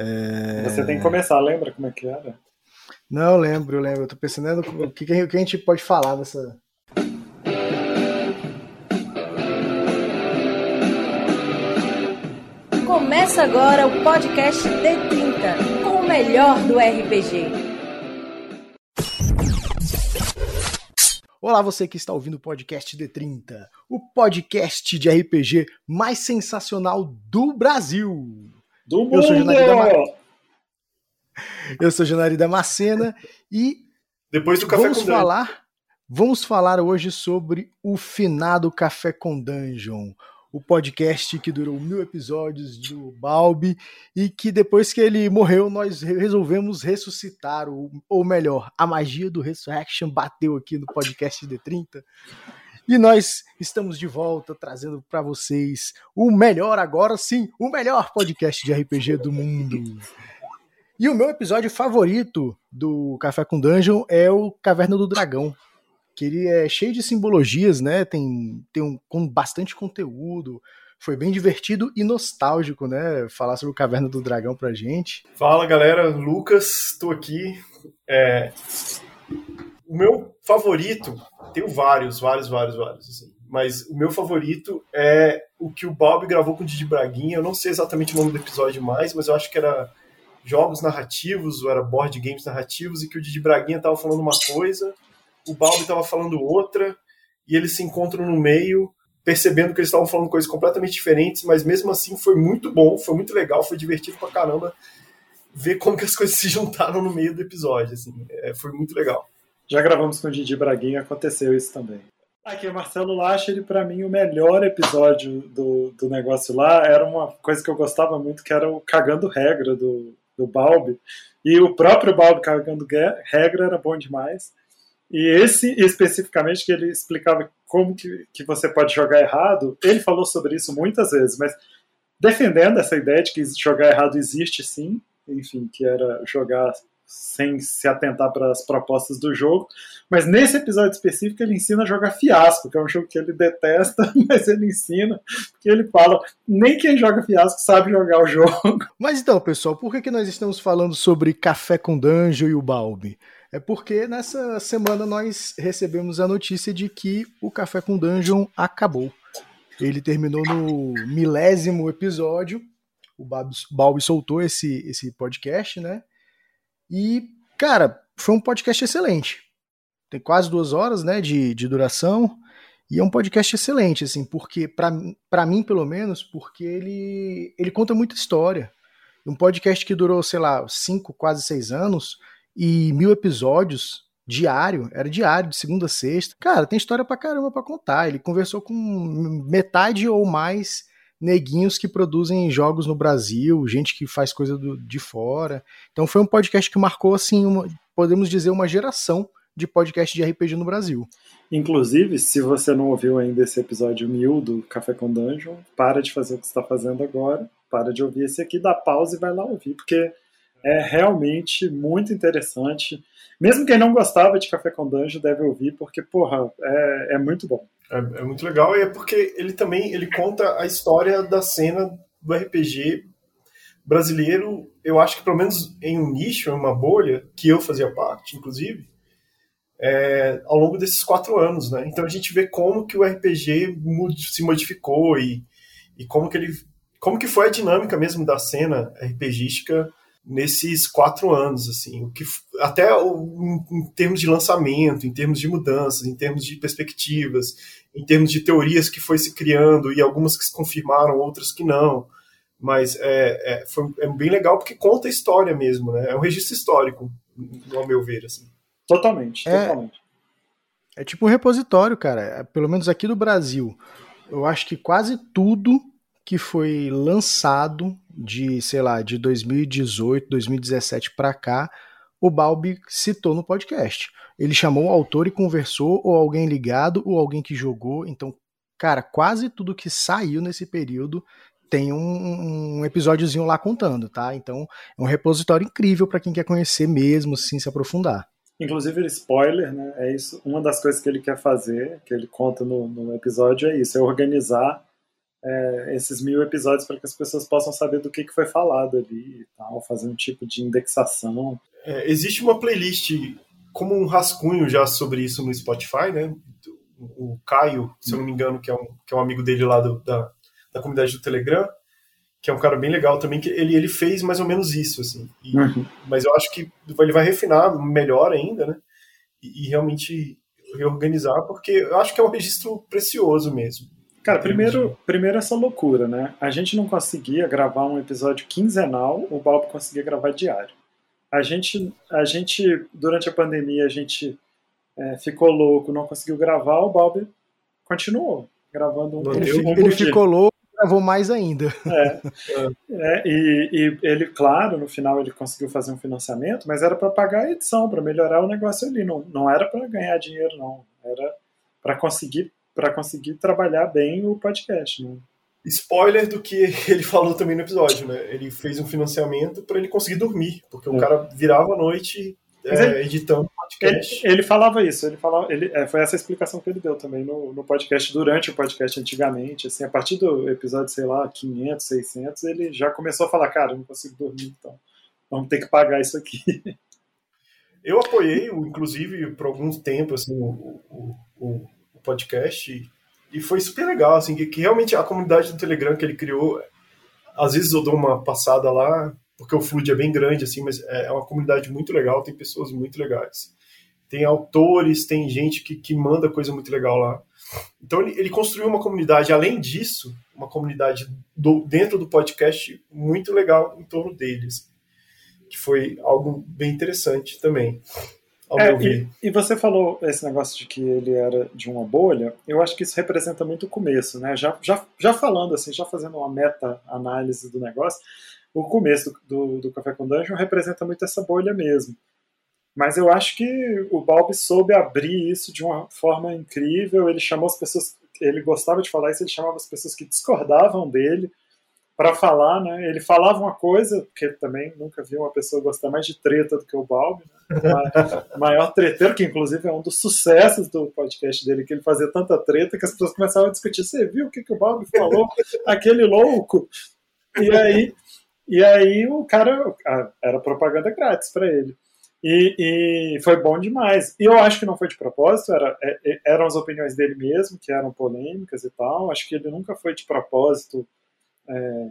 É... Você tem que começar, lembra como é que era? Não, eu lembro, eu lembro. Eu tô pensando o que, o que a gente pode falar dessa. Começa agora o podcast D30 com o melhor do RPG. Olá, você que está ouvindo o podcast D30, o podcast de RPG mais sensacional do Brasil. Do mundo! Eu sou Janari Damascena. Eu sou Janari Damascena e depois do café vamos com falar, vamos falar hoje sobre o finado Café com Dungeon, o podcast que durou mil episódios do Balbi e que depois que ele morreu nós resolvemos ressuscitar, ou, ou melhor, a magia do Resurrection bateu aqui no podcast D30 e nós estamos de volta trazendo para vocês o melhor, agora sim, o melhor podcast de RPG do mundo. E o meu episódio favorito do Café com Dungeon é o Caverna do Dragão, que ele é cheio de simbologias, né? Tem, tem um, com bastante conteúdo. Foi bem divertido e nostálgico, né? Falar sobre o Caverna do Dragão pra gente. Fala galera, Lucas, tô aqui. É... O meu favorito, tenho vários, vários, vários, vários, assim. Mas o meu favorito é o que o Bob gravou com o Didi Braguinha. Eu não sei exatamente o nome do episódio mais, mas eu acho que era jogos narrativos, ou era board games narrativos, e que o Didi Braguinha tava falando uma coisa o Balbi estava falando outra, e eles se encontram no meio, percebendo que eles estavam falando coisas completamente diferentes, mas mesmo assim foi muito bom, foi muito legal, foi divertido pra caramba ver como que as coisas se juntaram no meio do episódio, assim, é, foi muito legal. Já gravamos com o Didi Braguinha, aconteceu isso também. Aqui é Marcelo Lacha, ele para mim o melhor episódio do, do negócio lá era uma coisa que eu gostava muito, que era o cagando regra do, do Balbi. E o próprio Balbi cagando regra era bom demais. E esse especificamente que ele explicava como que, que você pode jogar errado, ele falou sobre isso muitas vezes, mas defendendo essa ideia de que jogar errado existe sim, enfim, que era jogar sem se atentar para as propostas do jogo. Mas nesse episódio específico ele ensina a jogar fiasco, que é um jogo que ele detesta, mas ele ensina, porque ele fala, nem quem joga fiasco sabe jogar o jogo. Mas então, pessoal, por que, que nós estamos falando sobre Café com Dungeon e o Balbi? É porque nessa semana nós recebemos a notícia de que o Café com Dungeon acabou. Ele terminou no milésimo episódio. O Balbi soltou esse, esse podcast, né? E, cara, foi um podcast excelente. Tem quase duas horas, né, de, de duração. E é um podcast excelente, assim, porque, para mim, pelo menos, porque ele, ele conta muita história. Um podcast que durou, sei lá, cinco, quase seis anos, e mil episódios diário, era diário, de segunda a sexta. Cara, tem história pra caramba pra contar. Ele conversou com metade ou mais neguinhos que produzem jogos no Brasil, gente que faz coisa do, de fora. Então foi um podcast que marcou, assim, uma, podemos dizer, uma geração de podcast de RPG no Brasil. Inclusive, se você não ouviu ainda esse episódio mil do Café com Dungeon, para de fazer o que você está fazendo agora, para de ouvir esse aqui, dá pausa e vai lá ouvir, porque é realmente muito interessante. Mesmo quem não gostava de Café com Dungeon deve ouvir, porque, porra, é, é muito bom. É, é, muito legal e é porque ele também ele conta a história da cena do RPG brasileiro, eu acho que pelo menos em um nicho, em uma bolha, que eu fazia parte, inclusive, é, ao longo desses quatro anos, né? Então a gente vê como que o RPG se modificou e, e como que ele como que foi a dinâmica mesmo da cena RPGística nesses quatro anos, assim, o que até em, em, termos de lançamento, em termos de mudanças, em termos de perspectivas, em termos de teorias que foi se criando e algumas que se confirmaram, outras que não, mas é, é, foi, é bem legal porque conta a história mesmo, né? É um registro histórico, ao meu ver, assim. Totalmente, é, totalmente. É tipo um repositório, cara. É, pelo menos aqui do Brasil, eu acho que quase tudo que foi lançado de, sei lá, de 2018, 2017 para cá, o Balbi citou no podcast. Ele chamou o autor e conversou, ou alguém ligado, ou alguém que jogou. Então, cara, quase tudo que saiu nesse período tem um, um episódiozinho lá contando, tá? Então, é um repositório incrível para quem quer conhecer mesmo, assim, se aprofundar. Inclusive, spoiler, né? É isso. Uma das coisas que ele quer fazer, que ele conta no, no episódio, é isso: é organizar é, esses mil episódios para que as pessoas possam saber do que, que foi falado ali e tal, fazer um tipo de indexação. É, existe uma playlist como um rascunho já sobre isso no Spotify, né? O Caio, se eu não me engano, que é um, que é um amigo dele lá do, da, da comunidade do Telegram, que é um cara bem legal também, que ele, ele fez mais ou menos isso, assim. E, uhum. Mas eu acho que ele vai refinar melhor ainda, né? E, e, realmente reorganizar, porque eu acho que é um registro precioso mesmo. Cara, primeiro, primeiro essa loucura, né? A gente não conseguia gravar um episódio quinzenal, o Bob conseguia gravar diário. A gente, a gente durante a pandemia, a gente é, ficou louco, não conseguiu gravar, o Bob continuou gravando um Ele, um ele ficou louco gravou mais ainda. É, é, e, e, ele, claro, no final ele conseguiu fazer um financiamento, mas era para pagar a edição, para melhorar o negócio ali. Não, não era para ganhar dinheiro, não. Era para conseguir para conseguir trabalhar bem o podcast. Né? spoiler do que ele falou também no episódio, né? Ele fez um financiamento para ele conseguir dormir, porque é. o cara virava a noite é, ele, editando podcast. Ele, ele, falava isso, ele falava, ele, é, foi essa explicação que ele deu também no, no podcast, durante o podcast antigamente, assim, a partir do episódio, sei lá, 500, 600, ele já começou a falar, cara, eu não consigo dormir, então vamos ter que pagar isso aqui. Eu apoiei, inclusive, por algum tempo, assim, o, o, o podcast e foi super legal, assim, que, que, realmente a comunidade do Telegram que ele criou, às vezes eu dou uma passada lá, porque o Flood é bem grande, assim, mas é, é uma comunidade muito legal, tem pessoas muito legais. Tem autores, tem gente que, que manda coisa muito legal lá. Então ele, ele construiu uma comunidade, além disso, uma comunidade do, dentro do podcast muito legal em torno deles, que foi algo bem interessante também ao é, meu ver. E, e, você falou esse negócio de que ele era de uma bolha, eu acho que isso representa muito o começo, né? Já, já, já falando assim, já fazendo uma meta-análise do negócio, o começo do, do, do Café com Dungeon representa muito essa bolha mesmo. Mas eu acho que o Balbi soube abrir isso de uma forma incrível. Ele chamou as pessoas, ele gostava de falar isso, ele chamava as pessoas que discordavam dele para falar, né? Ele falava uma coisa, porque também nunca vi uma pessoa gostar mais de treta do que o Balbi, né? o maior treteiro, que inclusive é um dos sucessos do podcast dele, que ele fazia tanta treta que as pessoas começavam a discutir, você viu o que, que o Balbi falou? Aquele louco! E aí, e aí o cara, era propaganda grátis para ele. E, e, foi bom demais. E eu acho que não foi de propósito, era, é, é, eram as opiniões dele mesmo, que eram polêmicas e tal. Acho que ele nunca foi de propósito é,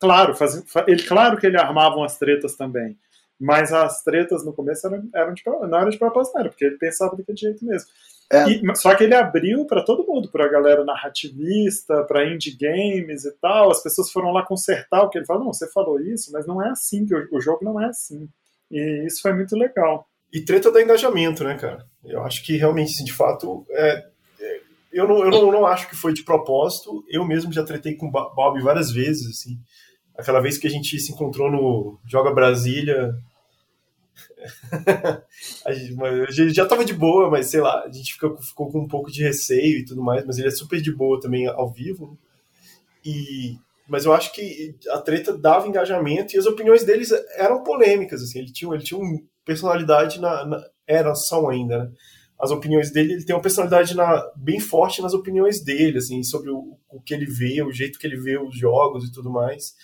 claro, faz, ele, claro que ele armava umas tretas também, mas as tretas no começo eram, eram de, não eram de propósito, não, porque ele pensava daquele jeito mesmo. É. E, só que ele abriu para todo mundo, para a galera narrativista, para indie games e tal. As pessoas foram lá consertar o que ele falou. Não, você falou isso, mas não é assim, que o, o jogo não é assim. E isso foi muito legal. E treta do engajamento, né, cara? Eu acho que realmente, assim, de fato, é, eu não, eu não, não acho que foi de propósito. Eu mesmo já tretei com o Bob várias vezes, assim. Aquela vez que a gente se encontrou no Joga Brasília. a gente já tava de boa, mas sei lá, a gente ficou, ficou com um pouco de receio e tudo mais, mas ele é super de boa também ao vivo. Né? E, mas eu acho que a treta dava engajamento e as opiniões deles eram polêmicas, assim. Ele tinha, ele tinha uma personalidade na, na era são ainda, né? As opiniões dele, ele tem uma personalidade na, bem forte nas opiniões dele, assim, sobre o, o, que ele vê, o jeito que ele vê os jogos e tudo mais.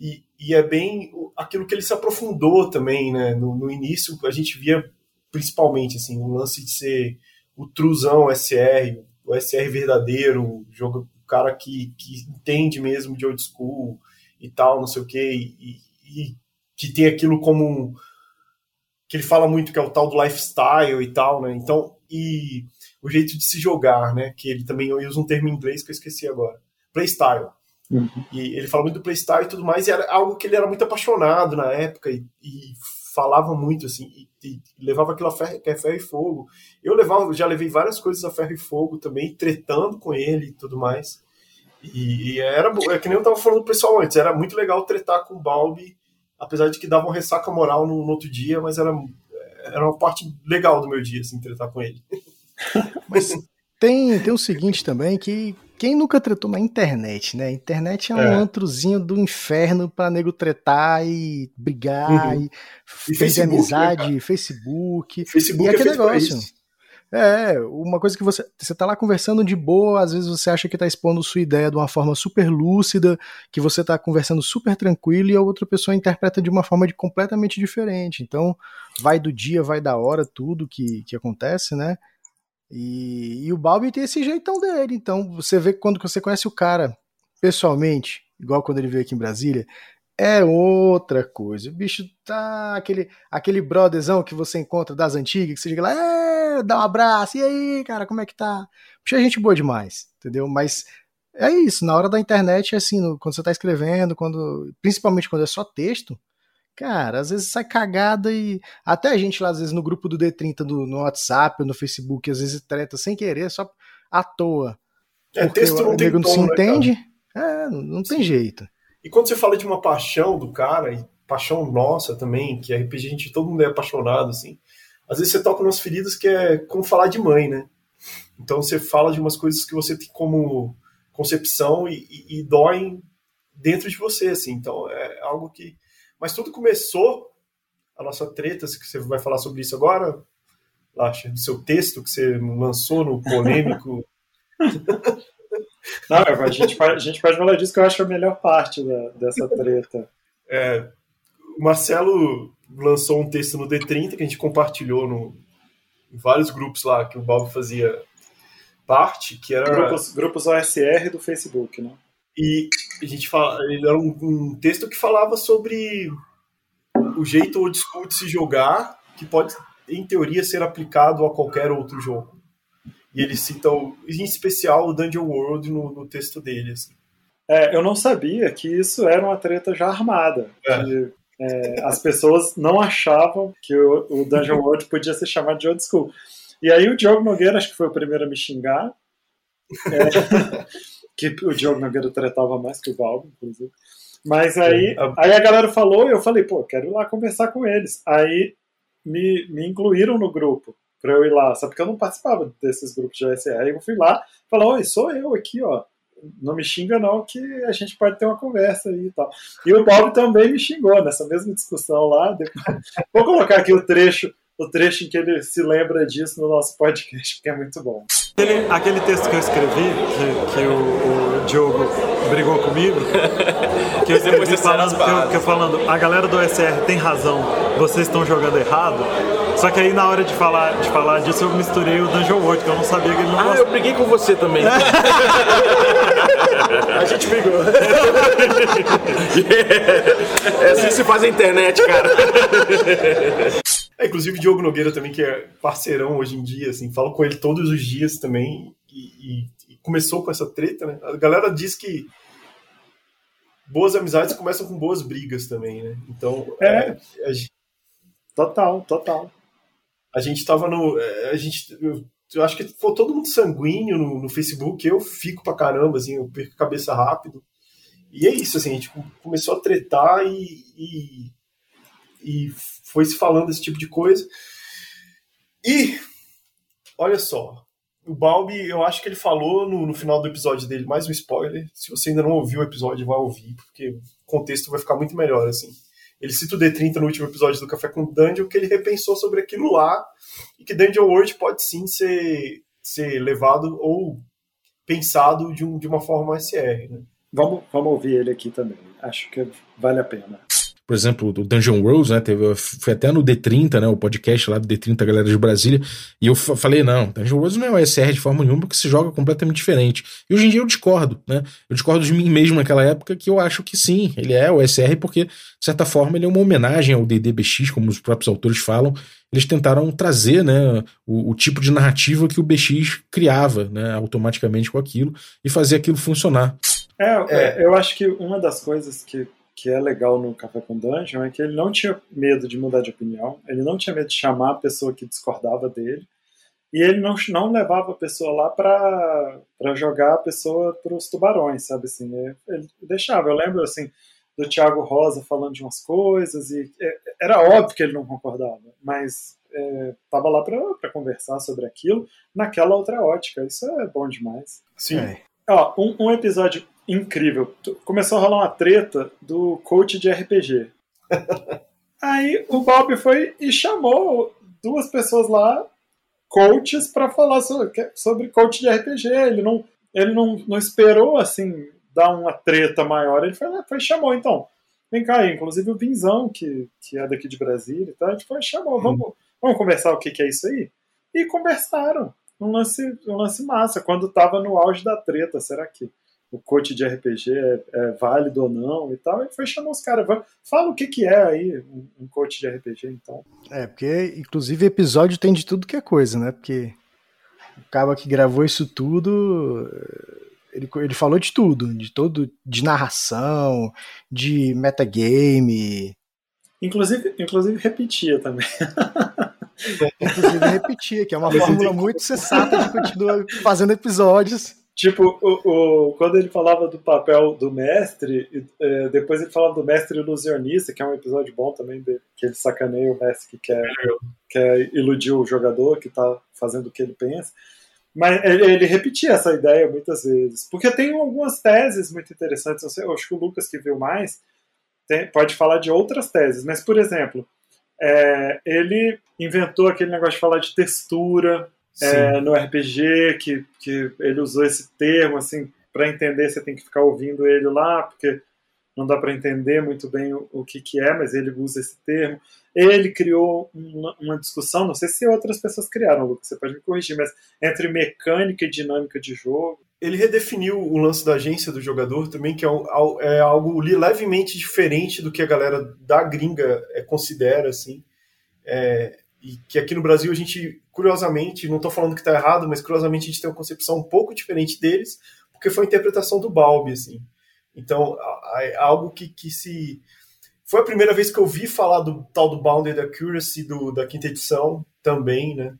E, e é bem aquilo que ele se aprofundou também, né? No, no, início a gente via principalmente assim, o lance de ser o truzão SR, o SR verdadeiro, o, jogo, o cara que, que entende mesmo de old school e tal, não sei o quê, e, e que tem aquilo como que ele fala muito que é o tal do lifestyle e tal, né? Então, e o jeito de se jogar, né? Que ele também usa um termo em inglês que eu esqueci agora. Playstyle. Uhum. E ele fala muito do playstyle e tudo mais, e era algo que ele era muito apaixonado na época e, e falava muito, assim, e, e, levava aquilo a ferro, que é ferro e fogo. Eu levava, já levei várias coisas a ferro e fogo também, tretando com ele e tudo mais. E, e era, é que nem eu tava falando pro pessoal antes, era muito legal tretar com o Balbi apesar de que dava uma ressaca moral no, no, outro dia, mas era, era uma parte legal do meu dia, assim, tratar com ele. Mas tem, tem o seguinte também, que quem nunca tretou na internet, né? A internet é um é. antrozinho do inferno para nego tretar e brigar, uhum. e, e fazer amizade, né, Facebook. Facebook e é aquele negócio. É, uma coisa que você. Você tá lá conversando de boa, às vezes você acha que tá expondo sua ideia de uma forma super lúcida, que você tá conversando super tranquilo e a outra pessoa interpreta de uma forma de completamente diferente. Então, vai do dia, vai da hora, tudo que, que acontece, né? E, e o Balbi tem esse jeitão dele. Então, você vê quando você conhece o cara pessoalmente, igual quando ele veio aqui em Brasília, é outra coisa. O bicho tá aquele, aquele brotherzão que você encontra das antigas, que você chega lá, é, dá um abraço, e aí, cara, como é que tá? Puxa, é gente boa demais, entendeu? Mas é isso, na hora da internet, assim, no, quando você tá escrevendo, quando, principalmente quando é só texto, cara, às vezes sai cagada e até a gente lá, às vezes, no grupo do D30 do, no WhatsApp ou no Facebook, às vezes treta sem querer, só à toa. É, texto não tem tom, não se né, entende, é, não, não tem jeito. E quando você fala de uma paixão do cara, e paixão nossa também, que RPG a gente, todo mundo é apaixonado, assim, às vezes você toca umas feridas que é como falar de mãe, né? Então você fala de umas coisas que você tem como concepção e, e, e doem dentro de você, assim. Então é algo que. Mas tudo começou, a nossa treta, que você vai falar sobre isso agora, Lacha, do seu texto que você lançou no polêmico. Não, a gente, pode, a gente pode falar disso que eu acho a melhor parte da, dessa treta. É, o Marcelo lançou um texto no D30 que a gente compartilhou no, em vários grupos lá que o Bob fazia parte, que era... Grupos, grupos OSR do Facebook, né? E a gente fala, era um, um texto que falava sobre o jeito old school de se jogar, que pode, em teoria, ser aplicado a qualquer outro jogo. E ele cita, o, em especial, o Dungeon World no, no texto dele. Assim. É, eu não sabia que isso era uma treta já armada. É. Que, é, as pessoas não achavam que o, o Dungeon World podia ser chamado de old school. E aí o Diogo Nogueira, acho que foi o primeiro a me xingar. É, que o Diogo Nogueira tretava mais que o Valdo, inclusive. Mas aí, aí a galera falou e eu falei, pô, quero ir lá conversar com eles. Aí me, me incluíram no grupo para eu ir lá, só porque eu não participava desses grupos de OSR. Aí eu fui lá, falou, oi, sou eu aqui, ó. Não me xinga não, que a gente pode ter uma conversa aí e tal. E o Bob também me xingou nessa mesma discussão lá. Vou colocar aqui o trecho o trecho em que ele se lembra disso no nosso podcast, porque é muito bom. Aquele, aquele texto que eu escrevi, que, que o, o Diogo brigou comigo, que eu escrevi falando, que eu, que eu falando, a galera do OSR tem razão, vocês estão jogando errado. Só que aí na hora de falar, de falar disso eu misturei o Dungeon World, que eu não sabia que ele não Ah, eu briguei com você também. a gente brigou. É assim que se faz a internet, cara. É, inclusive o Diogo Nogueira também, que é parceirão hoje em dia, assim, falo com ele todos os dias também, e, e, e começou com essa treta, né? A galera diz que boas amizades começam com boas brigas também, né? Então, é, é a, total, total. A gente tava no, é, a gente, eu, eu acho que foi todo mundo sanguíneo no, no, Facebook, eu fico pra caramba, assim, eu perco a cabeça rápido, e é isso, assim, a gente começou a tretar e, e, e foi se falando esse tipo de coisa. E, olha só, o Balbi, eu acho que ele falou no, no, final do episódio dele, mais um spoiler. Se você ainda não ouviu o episódio, vai ouvir, porque o contexto vai ficar muito melhor, assim. Ele cita o D30 no último episódio do Café com Dungeon, que ele repensou sobre aquilo lá, e que Dungeon World pode sim ser, ser levado ou pensado de, um, de uma forma SR, né? Vamos, vamos ouvir ele aqui também. Acho que vale a pena por exemplo, do Dungeon Worlds, né? Teve, foi até no D30, né? O podcast lá do D30, galera de Brasília. E eu falei, não, Dungeon Worlds não é o SR de forma nenhuma, porque se joga completamente diferente. E hoje em dia eu discordo, né? Eu discordo de mim mesmo naquela época, que eu acho que sim, ele é o SR, porque, de certa forma, ele é uma homenagem ao DDBX, como os próprios autores falam. Eles tentaram trazer, né, o, o tipo de narrativa que o BX criava, né, automaticamente com aquilo, e fazer aquilo funcionar. É, é, eu acho que uma das coisas que que é legal no Café com Dungeon é que ele não tinha medo de mudar de opinião, ele não tinha medo de chamar a pessoa que discordava dele, e ele não, não levava a pessoa lá para jogar a pessoa para os tubarões, sabe assim, ele, ele deixava, eu lembro assim, do Thiago Rosa falando de umas coisas, e é, era óbvio que ele não concordava, mas estava é, lá para conversar sobre aquilo naquela outra ótica, isso é bom demais. Sim. É. Ó, um, um episódio incrível. Começou a rolar uma treta do coach de RPG. Aí o Bob foi e chamou duas pessoas lá coaches para falar sobre, sobre coach de RPG. Ele não, ele não, não esperou assim dar uma treta maior. Ele foi, foi chamou então. Vem cá, inclusive o Vinzão, que, que é daqui de Brasília e tal, a gente foi, chamou, vamos, vamos conversar o que, que é isso aí? E conversaram. Um lance, um lance massa, quando tava no auge da treta, será que o coach de RPG é, é, válido ou não e tal, e foi chamar os caras. Fala o que, que é aí um, um, coach de RPG, então. É, porque, inclusive, episódio tem de tudo que é coisa, né? Porque o cara que gravou isso tudo. Ele, ele falou de tudo, de todo, de narração, de metagame. Inclusive, inclusive repetia também. inclusive repetia, que é uma fórmula muito sensata de continuar fazendo episódios. Tipo, o, o, quando ele falava do papel do mestre, é, depois ele falava do mestre ilusionista, que é um episódio bom também, de, que ele sacaneia o mestre que quer, quer iludir o jogador, que está fazendo o que ele pensa. Mas ele, ele, repetia essa ideia muitas vezes. Porque tem algumas teses muito interessantes. Eu, sei, eu acho que o Lucas, que viu mais, tem, pode falar de outras teses. Mas, por exemplo, é, ele inventou aquele negócio de falar de textura, é, no RPG, que, que ele usou esse termo, assim, para entender você tem que ficar ouvindo ele lá, porque não dá para entender muito bem o, o, que, que é, mas ele usa esse termo. Ele criou uma, uma, discussão, não sei se outras pessoas criaram, Lucas, você pode me corrigir, mas entre mecânica e dinâmica de jogo. Ele redefiniu o lance da agência do jogador também, que é, é algo levemente diferente do que a galera da gringa é, considera, assim. É, e que aqui no Brasil a gente, curiosamente, não estou falando que está errado, mas curiosamente a gente tem uma concepção um pouco diferente deles, porque foi a interpretação do Balbi, assim. Então, é algo que, que se... Foi a primeira vez que eu vi falar do tal do Bounded Accuracy do, da quinta edição também, né?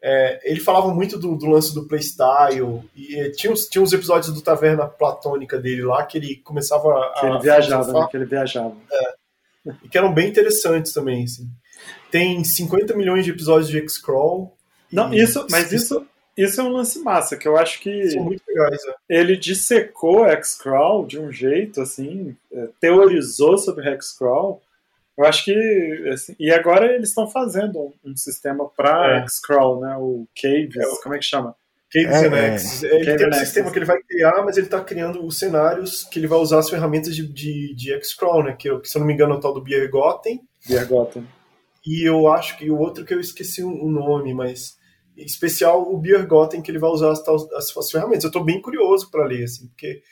É, ele falava muito do, do, lance do playstyle, e tinha uns, tinha uns episódios do Taverna Platônica dele lá que ele começava a. Que ele viajava, né? Que ele viajava. É, e que eram bem interessantes também, assim tem 50 milhões de episódios de X-Crawl. Não, isso, mas isso, isso é um lance massa, que eu acho que São muito legais, é. ele dissecou X-Crawl de um jeito, assim, é, teorizou sobre X-Crawl. Eu acho que. Assim, e agora eles estão fazendo um, um sistema para é. X-Crawl, né? O Caves, é, como é que chama? Caves é. É. Ele Cave tem um sistema que ele vai criar, mas ele está criando os cenários que ele vai usar as ferramentas de, de, de X-Crawl, né? Que, que, se eu não me engano, é o tal do Biergotten. Biergotten. E eu acho que o outro que eu esqueci o nome, mas em especial o Biergotten, que ele vai usar as, as, as ferramentas. Eu estou bem curioso para ler, assim, porque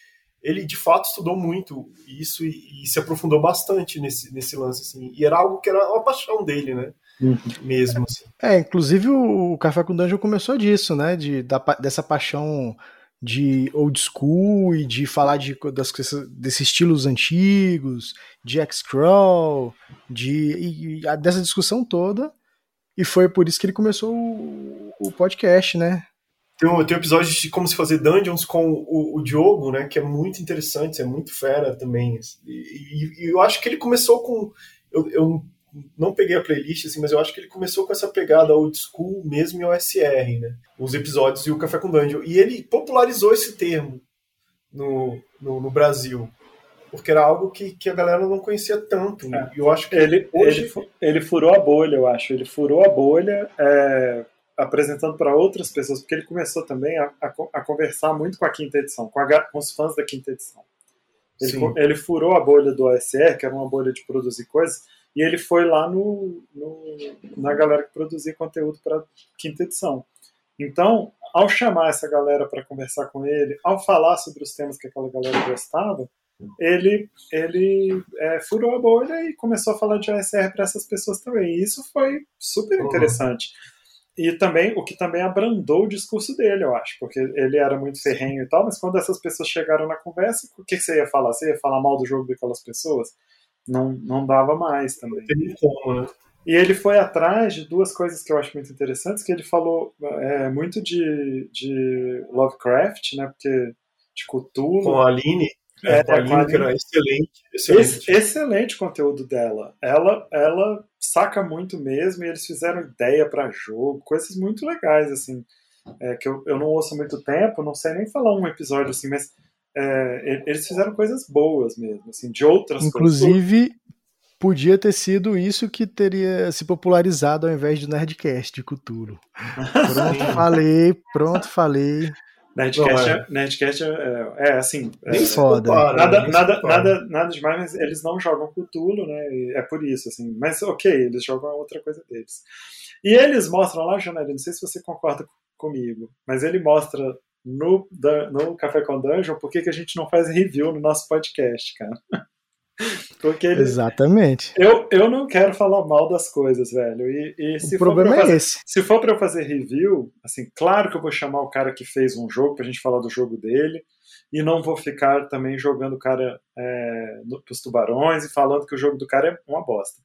ele de fato estudou muito isso e, e, se aprofundou bastante nesse, nesse lance, assim. E era algo que era uma paixão dele, né? Uhum. Mesmo, assim. É, inclusive o Café com Dungeon começou disso, né? De, da, dessa paixão de old school e de falar de, das, desses estilos antigos, de X-Crawl, de, e, e, dessa discussão toda. E foi por isso que ele começou o, o podcast, né? Tem um, tem um episódio de como se fazer dungeons com o, o Diogo, né? Que é muito interessante, é muito fera também. Assim. E, e, eu acho que ele começou com. Eu, eu não peguei a playlist, assim, mas eu acho que ele começou com essa pegada old school mesmo em OSR, né? Os episódios e o Café com Dungeon. E ele popularizou esse termo no, no, no Brasil. Porque era algo que, que a galera não conhecia tanto. Né? É. eu acho que ele, hoje... ele, ele furou a bolha, eu acho. Ele furou a bolha é, apresentando para outras pessoas, porque ele começou também a, a, a, conversar muito com a quinta edição, com, a, com os fãs da quinta edição. Ele, ele furou a bolha do OSR, que era uma bolha de produzir coisas, e ele foi lá no, no na galera que produzia conteúdo para quinta edição. Então, ao chamar essa galera para conversar com ele, ao falar sobre os temas que aquela galera gostava, ele, ele é, furou a bolha e começou a falar de OSR para essas pessoas também. E isso foi super uhum. interessante. Uhum. E também, o que também abrandou o discurso dele, eu acho, porque ele era muito ferrenho e tal, mas quando essas pessoas chegaram na conversa, o que, que você ia falar? Você ia falar mal do jogo daquelas pessoas? Não, não dava mais também. Como, né? E ele foi atrás de duas coisas que eu acho muito interessantes, que ele falou é, muito de, de Lovecraft, né? Porque de Cthulhu. Com a Aline. É, é, com a Aline, que era excelente. Excelente. excelente conteúdo dela. Ela, ela saca muito mesmo e eles fizeram ideia para jogo, coisas muito legais, assim. É, que eu, eu não ouço há muito tempo, não sei nem falar um episódio assim, mas é, eles fizeram coisas boas mesmo, assim, de outras Inclusive, coisas. podia ter sido isso que teria se popularizado ao invés do Nerdcast de Cthulhu. Pronto, falei, pronto, falei. Nerdcast, é, Nerdcast é, é, é assim. É, foda. Compara, nada, nada, nada, nada demais, mas eles não jogam Cthulhu, né? é por isso, assim. Mas ok, eles jogam outra coisa deles. E eles mostram lá, Janelle, não sei se você concorda comigo, mas ele mostra no, no Café com Dungeon por que, que a gente não faz review no nosso podcast, cara. Porque ele, Exatamente. Eu, eu não quero falar mal das coisas, velho. E, e se o problema fazer, é esse. Se for para eu fazer review, assim, claro que eu vou chamar o cara que fez um jogo pra gente falar do jogo dele. E não vou ficar também jogando o cara é, no, pros tubarões e falando que o jogo do cara é uma bosta.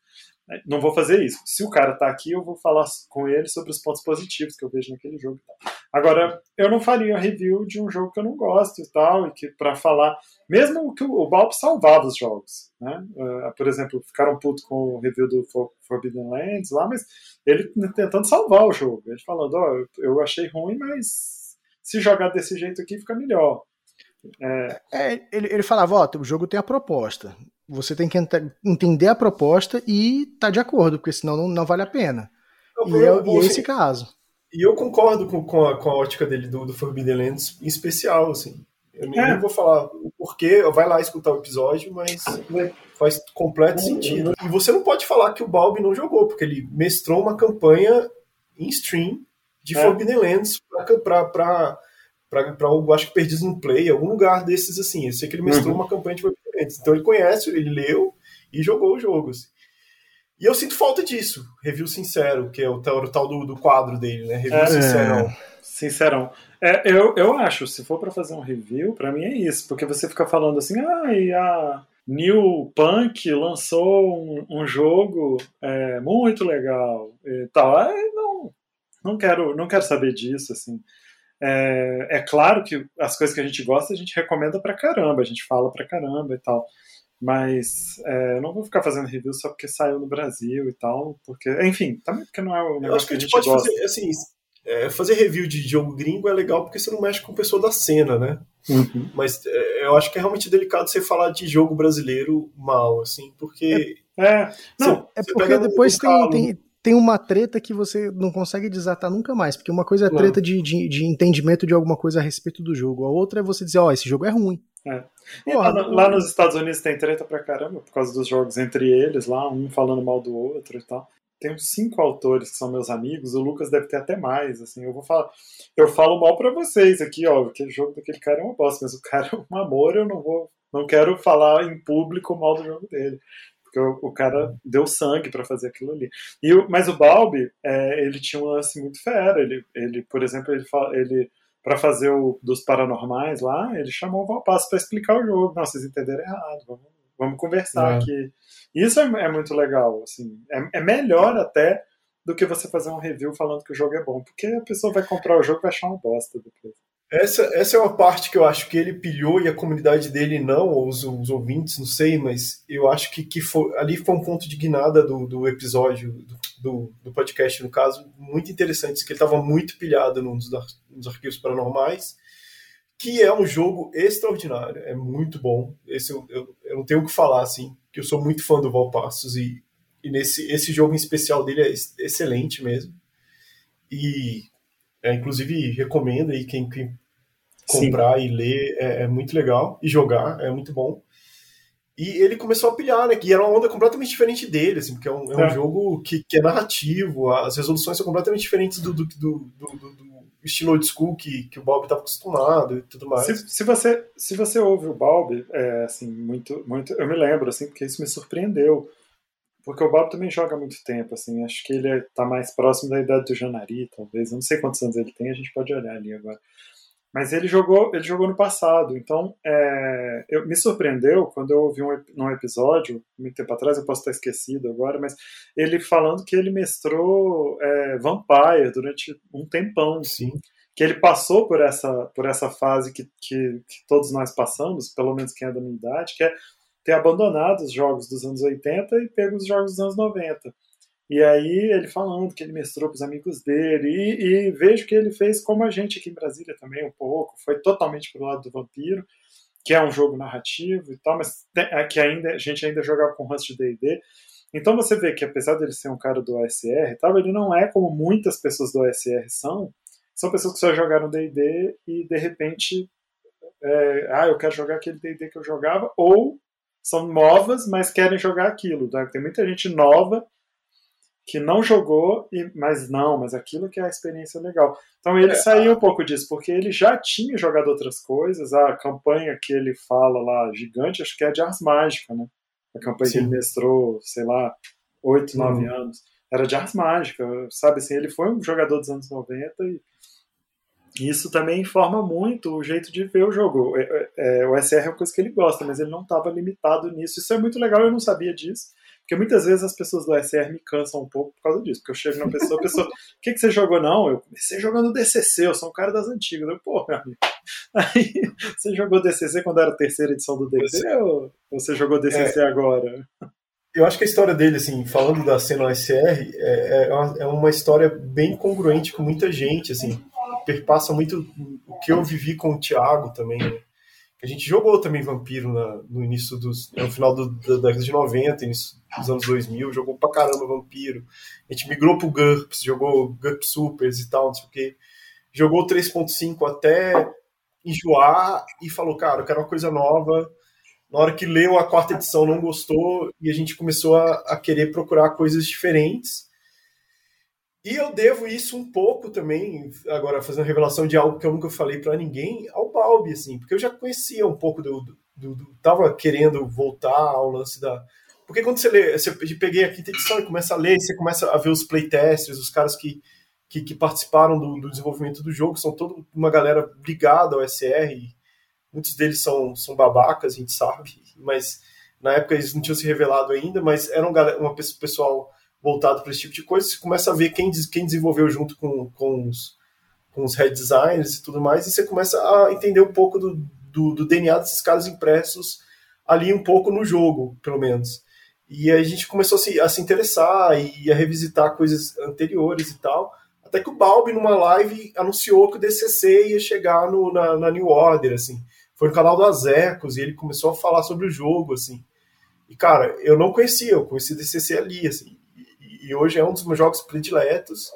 Não vou fazer isso. Se o cara tá aqui, eu vou falar com ele sobre os pontos positivos que eu vejo naquele jogo. Agora, eu não faria review de um jogo que eu não gosto e tal, e que para falar, mesmo que o Balp salvava os jogos, né? Uh, por exemplo, ficaram putos com o review do Forbidden Lands lá, mas ele tentando salvar o jogo, ele falando, ó, oh, eu achei ruim, mas se jogar desse jeito aqui fica melhor. É... É, ele, ele falava, ó, o jogo tem a proposta. Você tem que entender a proposta e tá de acordo, porque senão não, não vale a pena. e, é, e é esse caso. E eu concordo com, com, a, com a ótica dele do, do Forbidden Lands, em especial, assim. Eu nem, é. vou falar o porquê, vai lá escutar o episódio, mas faz completo sentido. E você não pode falar que o Balbi não jogou, porque ele mestrou uma campanha em stream de é. Forbidden Lands pra, pra, pra, pra, algo, acho que Perdidos no Play, algum lugar desses assim. Eu sei que ele mestrou uhum. uma campanha de Forbidden Lands. Então ele conhece, ele leu e jogou o jogo. Assim. E eu sinto falta disso, review sincero, que é o, o tal do, do quadro dele, né? Review é, sincerão. Sincerão. É, eu, eu acho, se for para fazer um review, para mim é isso, porque você fica falando assim, ah, e a New Punk lançou um, um jogo é, muito legal e tal. Não, não quero, não quero saber disso, assim. É, é claro que as coisas que a gente gosta a gente recomenda pra caramba, a gente fala pra caramba e tal. Mas é, não vou ficar fazendo review só porque saiu no Brasil e tal, porque, enfim, também porque não é o negócio Eu acho que a gente, pode gosta. fazer, assim, é, fazer review de jogo gringo é legal porque você não mexe com pessoa da cena, né? Uhum. Mas é, eu acho que é realmente delicado você falar de jogo brasileiro mal, assim, porque. É, é. não, você, é porque depois tem, tem, tem uma treta que você não consegue desatar nunca mais, porque uma coisa é treta de, de, de, entendimento de alguma coisa a respeito do jogo, a outra é você dizer, ó, oh, esse jogo é ruim. É. Porra, lá, lá, nos Estados Unidos tem treta pra caramba por causa dos jogos entre eles, lá, um falando mal do outro e tal. Tem uns cinco autores que são meus amigos, o Lucas deve ter até mais, assim, eu vou falar. Eu falo mal para vocês aqui, ó, que o jogo daquele cara é uma bosta, mas o cara é um amor, eu não vou. Não quero falar em público mal do jogo dele. Porque o, o cara deu sangue para fazer aquilo ali. E o, mas o Balbi, é, ele tinha um lance muito fera. Ele, ele por exemplo, ele, ele para fazer o dos paranormais lá, ele chamou o Valpasso para explicar o jogo. Não, vocês entenderam errado, vamos, vamos conversar é. aqui. Isso é, é, muito legal, assim, é, é, melhor até do que você fazer um review falando que o jogo é bom, porque a pessoa vai comprar o jogo e vai achar uma bosta depois. Essa, essa é uma parte que eu acho que ele pilhou e a comunidade dele não, ou os, os ouvintes, não sei, mas eu acho que, que foi, ali foi um ponto de guinada do, do episódio, do, do podcast, no caso, muito interessante, que ele estava muito pilhado nos, nos arquivos paranormais, que é um jogo extraordinário, é muito bom. Esse eu, eu, eu não tenho o que falar, assim, que eu sou muito fã do Valpassos e, e nesse esse jogo em especial dele é excelente mesmo. E é, inclusive, recomendo aí quem, quem comprar Sim. e ler, é, é, muito legal. E jogar, é muito bom. E ele começou a pilhar, né? Que era uma onda completamente diferente dele, assim, porque é um, é um é. jogo que, que, é narrativo, as resoluções são completamente diferentes do, do, do, do estilo old school que, que o Bob estava acostumado e tudo mais. Se, se, você, se você ouve o Bob, é, assim, muito, muito, eu me lembro, assim, porque isso me surpreendeu. Porque o Bob também joga há muito tempo, assim, acho que ele está mais próximo da idade do Janari, talvez. Eu não sei quantos anos ele tem, a gente pode olhar ali agora. Mas ele jogou, ele jogou no passado, então é, eu, me surpreendeu quando eu ouvi um, num episódio, muito tempo atrás, eu posso estar esquecido agora, mas ele falando que ele mestrou é, Vampire durante um tempão. Sim. Que ele passou por essa, por essa fase que, que, que todos nós passamos, pelo menos quem é da minha idade, que é ter abandonado os jogos dos anos 80 e pego os jogos dos anos 90. E aí ele falando que ele mestrou para os amigos dele, e, e, vejo que ele fez como a gente aqui em Brasília também um pouco, foi totalmente pro lado do Vampiro, que é um jogo narrativo e tal, mas é que ainda a gente ainda jogava com Rust D&D, Então você vê que apesar dele ser um cara do OSR tal, ele não é como muitas pessoas do OSR são. São pessoas que só jogaram D&D e de repente, é, ah, eu quero jogar aquele D&D que eu jogava, ou são novas, mas querem jogar aquilo. Tá? Tem muita gente nova que não jogou, e, mas não, mas aquilo que é a experiência legal. Então ele é, saiu um pouco disso, porque ele já tinha jogado outras coisas, a campanha que ele fala lá, gigante, acho que é de Ars Mágica, né? A campanha Sim. que ele mestrou, sei lá, 8, 9 hum. anos. Era de Ars Mágica, sabe assim, ele foi um jogador dos anos 90 e isso também informa muito o jeito de ver o jogo. É, é, é o SR é uma coisa que ele gosta, mas ele não estava limitado nisso. Isso é muito legal, eu não sabia disso. Porque muitas vezes as pessoas do SR me cansam um pouco por causa disso. Porque eu chego na pessoa, a pessoa, o que, que você jogou? Não, eu comecei jogando DCC, eu sou um cara das antigas. Eu, pô, meu amigo. Aí, você jogou DCC quando era a terceira edição do DCC ou você jogou DCC é, agora? Eu acho que a história dele, assim, falando da cena SR, é, é uma história bem congruente com muita gente, assim perpassa muito o que eu vivi com o Thiago também, né? A gente jogou também Vampiro na, no início dos. no final do, da década de 90, início dos anos 2000, jogou pra caramba Vampiro. A gente migrou pro GURPS, jogou GURPS Supers e tal, não sei o quê. Jogou 3.5 até enjoar e falou, cara, eu quero uma coisa nova. Na hora que leu a quarta edição, não gostou e a gente começou a, a querer procurar coisas diferentes. E eu devo isso um pouco também, agora fazendo revelação de algo que eu nunca falei para ninguém, ao Balbi, assim, porque eu já conhecia um pouco do, do, do, Tava querendo voltar ao lance da. Porque quando você lê, você peguei a quinta edição e começa a ler, você começa a ver os playtesters, os caras que, que, que participaram do, do, desenvolvimento do jogo, são toda uma galera ligada ao SR, muitos deles são, são babacas, a gente sabe, mas na época eles não tinham se revelado ainda, mas eram uma pessoal voltado para esse tipo de coisa, você começa a ver quem, quem desenvolveu junto com, com, os, com os head designers e tudo mais, e você começa a entender um pouco do, do, do DNA desses caras impressos ali um pouco no jogo, pelo menos. E a gente começou a se, a se interessar e a revisitar coisas anteriores e tal, até que o Balbi, numa live, anunciou que o DCC ia chegar no, na, na New Order, assim. Foi no canal do Azecos e ele começou a falar sobre o jogo, assim. E, cara, eu não conhecia, eu conheci o DCC ali, assim e hoje é um dos meus jogos prediletos.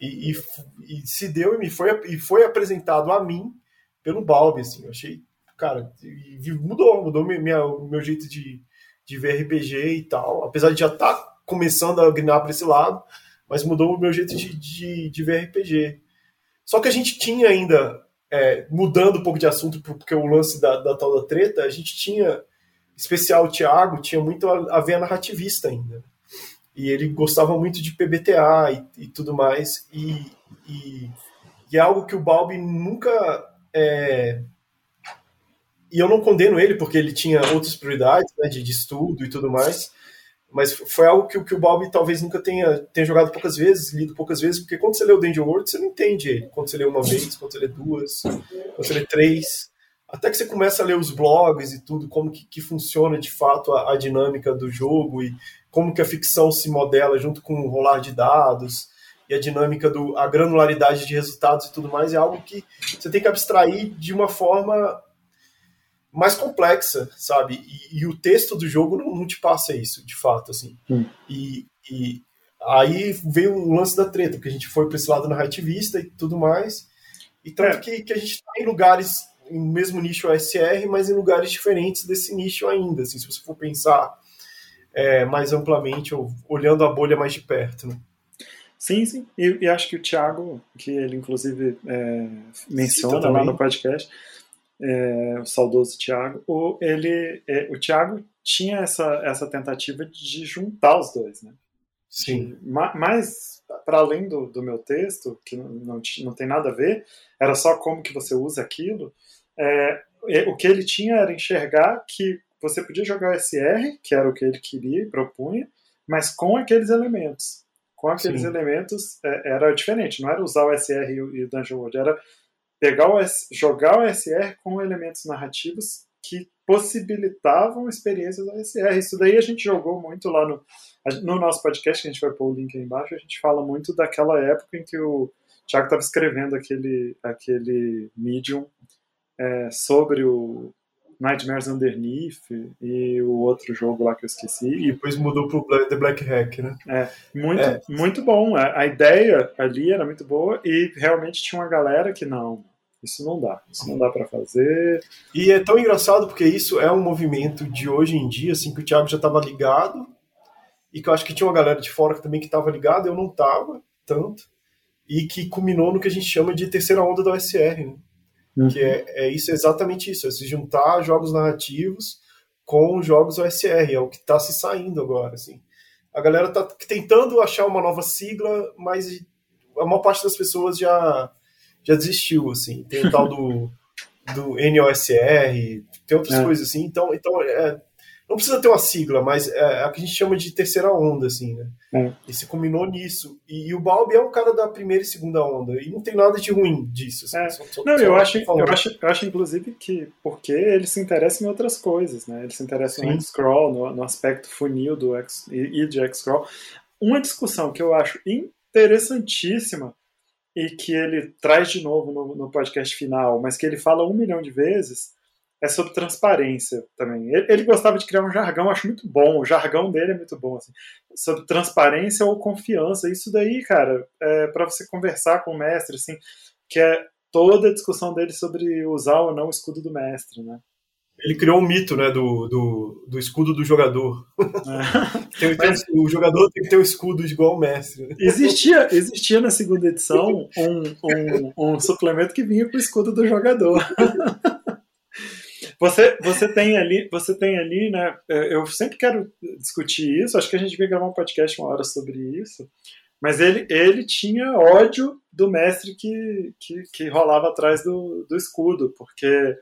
E, e, e, se deu e me foi, e foi apresentado a mim pelo Balbi, assim. Eu achei, cara, mudou, mudou minha, meu jeito de, de ver RPG e tal. Apesar de já estar tá começando a grinar para esse lado, mas mudou o meu jeito de, de, de ver RPG. Só que a gente tinha ainda, é, mudando um pouco de assunto, porque o lance da, da tal da treta, a gente tinha, especial o Thiago, tinha muito a, a ver narrativista ainda e ele gostava muito de PBTA e, e tudo mais, e, e, e, é algo que o Balbi nunca. É... E eu não condeno ele, porque ele tinha outras prioridades né, de, de estudo e tudo mais, mas foi algo que, que o Balbi talvez nunca tenha, tenha jogado poucas vezes, lido poucas vezes, porque quando você lê o Danger World, você não entende ele. Quando você lê uma vez, quando você lê duas, quando você lê três, até que você começa a ler os blogs e tudo, como que, que funciona de fato a, a dinâmica do jogo e como que a ficção se modela junto com o rolar de dados e a dinâmica do a granularidade de resultados e tudo mais é algo que você tem que abstrair de uma forma mais complexa, sabe? E, e o texto do jogo não, não, te passa isso, de fato, assim. Hum. E, e, aí veio o lance da treta, porque a gente foi para esse lado narrativista e tudo mais. E tanto é. que, que a gente está em lugares, no mesmo nicho OSR, mas em lugares diferentes desse nicho ainda. Assim, se você for pensar é, mais amplamente, ou olhando a bolha mais de perto. Né? Sim, sim. E, e, acho que o Thiago, que ele inclusive é, menciona lá no podcast, é, o saudoso Thiago, o, ele, é, o Thiago tinha essa, essa tentativa de juntar os dois, né? Sim. Mas, para além do, do meu texto, que não, não, não tem nada a ver, era só como que você usa aquilo, é, o que ele tinha era enxergar que você podia jogar o SR, que era o que ele queria e propunha, mas com aqueles elementos. Com aqueles Sim. elementos é, era diferente, não era usar o SR e o Dungeon World, era pegar o S, jogar o SR com elementos narrativos que possibilitavam experiências do SR. Isso daí a gente jogou muito lá no, no nosso podcast, que a gente vai pôr o link aí embaixo, a gente fala muito daquela época em que o Thiago estava escrevendo aquele, aquele medium é, sobre o, Nightmares Underneath e o outro jogo lá que eu esqueci. E depois mudou pro The Black Hack, né? É, muito, é. muito bom. A, a ideia ali era muito boa e realmente tinha uma galera que não, isso não dá, isso não dá para fazer. E é tão engraçado porque isso é um movimento de hoje em dia, assim, que o Thiago já estava ligado e que eu acho que tinha uma galera de fora também que estava ligada, eu não estava tanto, e que culminou no que a gente chama de terceira onda da OSR, né? Uhum. Que é, é isso, é exatamente isso, é se juntar jogos narrativos com jogos OSR, é o que está se saindo agora, assim. A galera está tentando achar uma nova sigla, mas a maior parte das pessoas já, já desistiu, assim. Tem o tal do, do NOSR, tem outras é. coisas assim. Então, então é, não precisa ter uma sigla, mas é, é a que a gente chama de terceira onda, assim, né? É. E se combinou nisso. E, e, o Balbi é um cara da primeira e segunda onda, e não tem nada de ruim disso. Assim, é. só, só, não, eu, acho, eu, acho, eu acho, inclusive, que porque ele se interessa em outras coisas, né? Ele se interessa Sim. no X-Crawl, no, no, aspecto funil do X, e, e de X-Crawl. Uma discussão que eu acho interessantíssima e que ele traz de novo no, no podcast final, mas que ele fala um milhão de vezes, é sobre transparência também. Ele, ele, gostava de criar um jargão, acho muito bom. O jargão dele é muito bom, assim. Sobre transparência ou confiança. Isso daí, cara, é para você conversar com o mestre, assim, que é toda a discussão dele sobre usar ou não o escudo do mestre, né? Ele criou um mito, né, do, do, do escudo do jogador. É. tem, Mas, o jogador tem que ter um escudo igual o mestre. Existia, existia na segunda edição um, um, um suplemento que vinha com o escudo do jogador. Você, você tem ali, você tem ali, né? É, eu sempre quero discutir isso. Acho que a gente vai gravar um podcast uma hora sobre isso. Mas ele, ele tinha ódio do mestre que, que, que rolava atrás do, do escudo, porque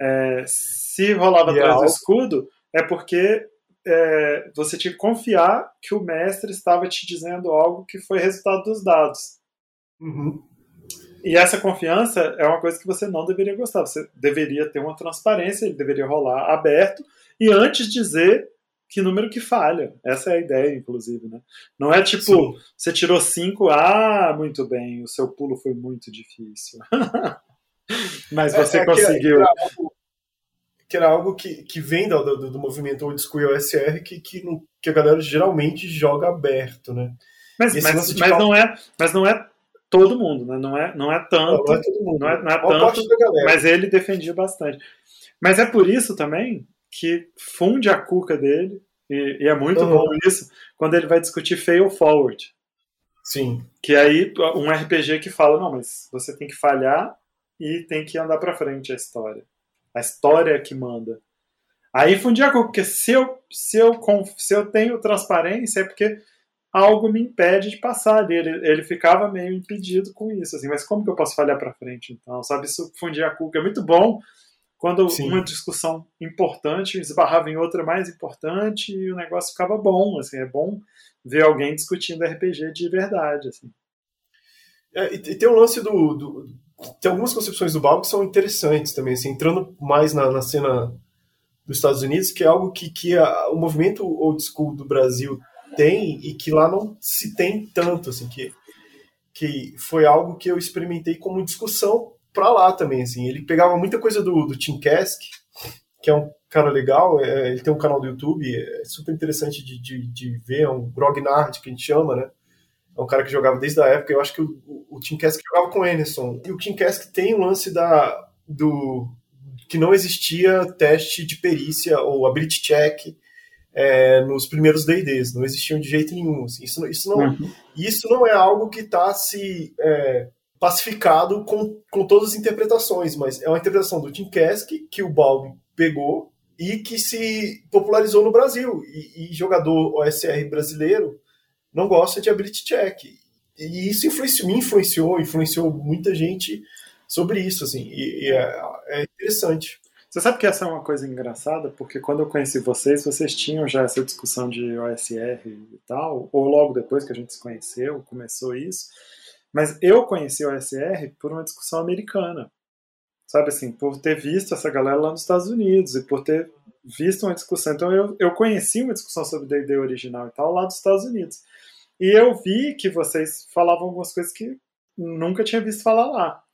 é, se rolava e é atrás é do escudo, é porque é, você tinha que confiar que o mestre estava te dizendo algo que foi resultado dos dados. Uhum. E essa confiança é uma coisa que você não deveria gostar. Você deveria ter uma transparência, ele deveria rolar aberto e antes dizer que número que falha. Essa é a ideia, inclusive, né? Não é tipo, Sim. você tirou cinco, ah, muito bem, o seu pulo foi muito difícil. Mas é, você é, é conseguiu. Que era algo, que, era algo que, que vem do, do, do movimento Old School OSR que, que, que a galera geralmente joga aberto, né? Mas, mas, mas, não é, mas não é todo mundo, né? Não é, não é tanto. Não, é todo mundo. Não é, não é tanto, mas ele defendia bastante. Mas é por isso também que funde a cuca dele, e, e é muito uhum. bom isso, quando ele vai discutir fail forward. Sim. Que aí um RPG que fala, não, mas você tem que falhar e tem que andar para frente a história. A história é que manda. Aí fundir a cuca, porque se eu, se eu, se eu tenho transparência é porque algo me impede de passar Ele, ele ficava meio impedido com isso, assim, mas como que eu posso falhar para frente então? Sabe, isso fundir a cuca é muito bom quando Sim. uma discussão importante esbarrava em outra mais importante e o negócio ficava bom, assim, é bom ver alguém discutindo RPG de verdade, assim. É, e, tem o um lance do, do, tem algumas concepções do Balbo que são interessantes também, assim, entrando mais na, na cena dos Estados Unidos, que é algo que, que a, o movimento old school do Brasil tem e que lá não se tem tanto, assim, que, que foi algo que eu experimentei como discussão para lá também, assim. Ele pegava muita coisa do, do Tim Kask, que é um cara legal, é, ele tem um canal do YouTube, é super interessante de, de, de ver, é um grognard que a gente chama, né? É um cara que jogava desde a época, eu acho que o, o, Tim Kask jogava com o Anderson. E o Tim Kask tem um lance da, do que não existia teste de perícia ou ability check é, nos primeiros D&Ds, não existiam de jeito nenhum. Assim. Isso, isso, não, uhum. isso não é algo que está se é, pacificado com, com todas as interpretações, mas é uma interpretação do Tim Kask que o Balbi pegou e que se popularizou no Brasil. E, e jogador OSR brasileiro não gosta de ability check. E isso influenciou, me influenciou, influenciou muita gente sobre isso, assim, e, e é, é interessante. Você sabe que essa é uma coisa engraçada, porque quando eu conheci vocês, vocês tinham já essa discussão de OSR e tal, ou logo depois que a gente se conheceu, começou isso. Mas eu conheci o OSR por uma discussão americana. Sabe assim, por ter visto essa galera lá nos Estados Unidos e por ter visto uma discussão. Então eu, eu conheci uma discussão sobre D&D original e tal lá dos Estados Unidos. E eu vi que vocês falavam algumas coisas que nunca tinha visto falar lá.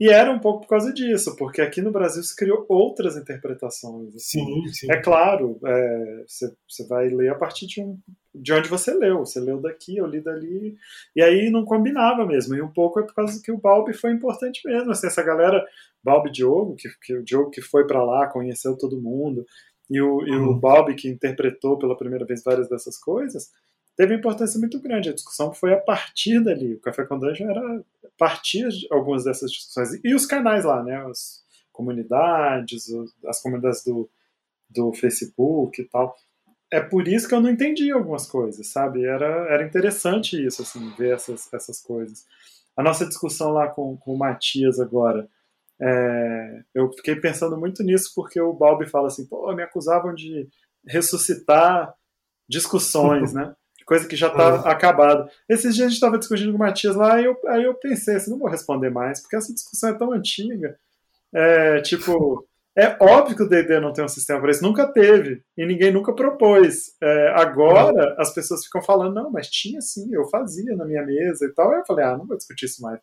E era um pouco por causa disso, porque aqui no Brasil se criou outras interpretações. Assim. Sim, sim. É claro, é, você, você vai ler a partir de, um, de onde você leu. Você leu daqui, eu li dali. E aí não combinava mesmo. E um pouco é por causa que o Balbi foi importante mesmo. Assim, essa galera, Balbi Diogo, que, que o Diogo que foi para lá, conheceu todo mundo, e o, e o Balbi que interpretou pela primeira vez várias dessas coisas, teve importância muito grande. A discussão foi a partir dali. O Café com Dungeon era a partir de algumas dessas discussões. E os canais lá, né? As comunidades, as comunidades do, do Facebook e tal. É por isso que eu não entendi algumas coisas, sabe? Era, era interessante isso, assim, ver essas, essas coisas. A nossa discussão lá com, com o Matias agora, é, eu fiquei pensando muito nisso porque o Balbi fala assim, pô, me acusavam de ressuscitar discussões, né? Coisa que já está uhum. acabada. Esses dias a gente estava discutindo com o Matias lá, e eu, aí eu pensei assim, não vou responder mais, porque essa discussão é tão antiga. É, tipo, é óbvio que o D&D não tem um sistema para isso, nunca teve, e ninguém nunca propôs. É, agora uhum. as pessoas ficam falando, não, mas tinha sim, eu fazia na minha mesa e tal. Aí eu falei, ah, não vou discutir isso mais.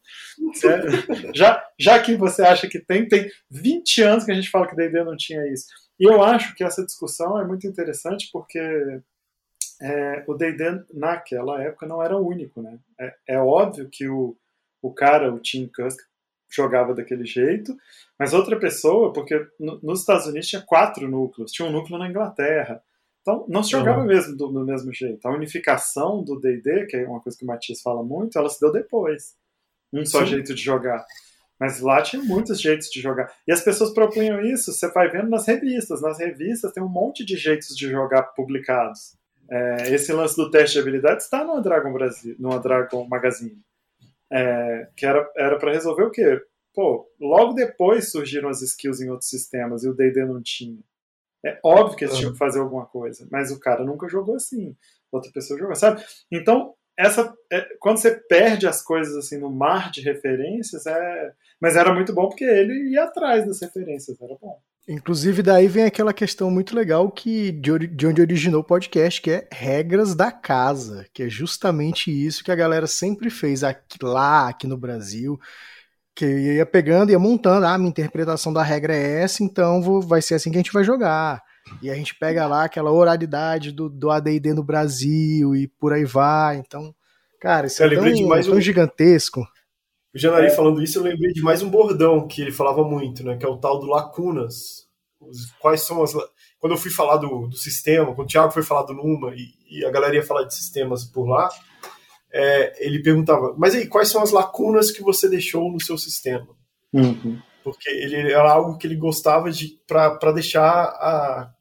É, já, já que você acha que tem, tem 20 anos que a gente fala que D&D não tinha isso. E eu acho que essa discussão é muito interessante porque é, o D&D naquela época não era único, né? É, é, óbvio que o, o cara, o Tim Kusk, jogava daquele jeito, mas outra pessoa, porque no, nos Estados Unidos tinha quatro núcleos, tinha um núcleo na Inglaterra, então não se jogava uhum. mesmo do, do, mesmo jeito. A unificação do D&D, que é uma coisa que o Matias fala muito, ela se deu depois. Um só Sim. jeito de jogar. Mas lá tinha muitos jeitos de jogar. E as pessoas propunham isso, você vai vendo nas revistas. Nas revistas tem um monte de jeitos de jogar publicados. É, esse lance do teste de habilidade está no Dragon Brasil, no Dragon Magazine. É, que era para resolver o quê? Pô, logo depois surgiram as skills em outros sistemas e o D&D não tinha. É óbvio que eles tinham que fazer alguma coisa, mas o cara nunca jogou assim. Outra pessoa jogou, sabe? Então, essa, é, quando você perde as coisas assim no mar de referências, é. Mas era muito bom porque ele ia atrás das referências, era bom. Inclusive, daí vem aquela questão muito legal que de, de onde originou o podcast, que é regras da casa, que é justamente isso que a galera sempre fez aqui, lá, aqui no Brasil, que ia pegando, ia montando, ah, minha interpretação da regra é essa, então vou, vai ser assim que a gente vai jogar. E a gente pega lá aquela oralidade do, do AD&D no Brasil e por aí vai, então, cara, isso eu é tão, é tão um... gigantesco. O Janari é. falando isso, eu lembrei de mais um bordão que ele falava muito, né? Que é o tal do lacunas. Quais são as. Quando eu fui falar do, do sistema, quando o Thiago foi falar do Numa e, e a galera ia falar de sistemas por lá, é, ele perguntava: Mas aí, quais são as lacunas que você deixou no seu sistema? Uhum. Porque ele era algo que ele gostava de para deixar a,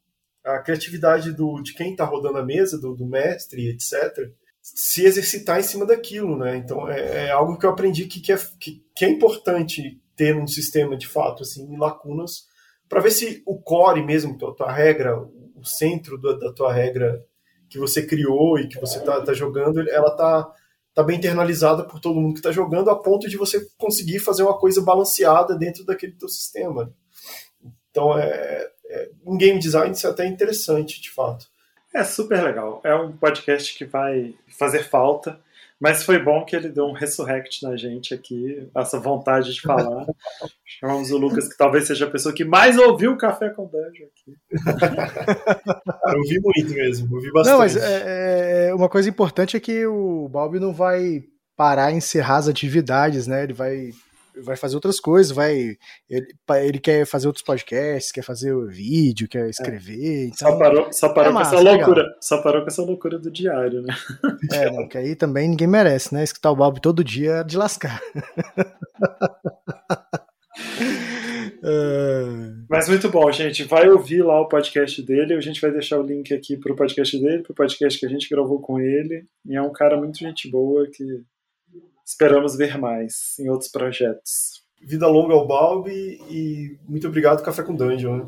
a criatividade do, de quem está rodando a mesa, do, do mestre, etc se exercitar em cima daquilo, né? Então é, é algo que eu aprendi que, que, é, que, que, é importante ter um sistema de fato, assim, lacunas, para ver se o core mesmo, a tua regra, o centro da, da tua regra que você criou e que você está tá jogando, ela tá, tá bem internalizada por todo mundo que está jogando, a ponto de você conseguir fazer uma coisa balanceada dentro daquele teu sistema. Então, é, é, em game design isso é até interessante, de fato. É super legal. É um podcast que vai fazer falta, mas foi bom que ele deu um resurrect na gente aqui, essa vontade de falar. Chamamos o Lucas, que talvez seja a pessoa que mais ouviu o Café com Dungeon aqui. eu ouvi muito mesmo, ouvi bastante. Não, mas é, é, uma coisa importante é que o Balbi não vai parar, encerrar as atividades, né? Ele vai vai fazer outras coisas, vai. Ele, ele quer fazer outros podcasts, quer fazer vídeo, quer escrever. É. Então, só parou, só parou é com essa loucura. Legal. Só parou com essa loucura do diário, né? É, não, que aí também ninguém merece, né? Escutar o Bob todo dia de lascar. Mas muito bom, gente. Vai ouvir lá o podcast dele. A gente vai deixar o link aqui pro podcast dele, pro podcast que a gente gravou com ele. E é um cara muito gente boa que Esperamos ver mais em outros projetos. Vida longa ao Balbi e muito obrigado Café com Dungeon. Né?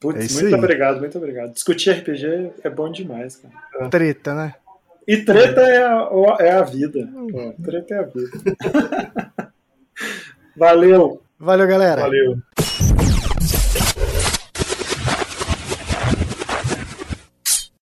Putz, é muito aí. obrigado, muito obrigado. Discutir RPG é bom demais, cara. É. Treta, né? E treta é a, é a vida. Pô, treta é a vida. Valeu. Valeu, galera. Valeu.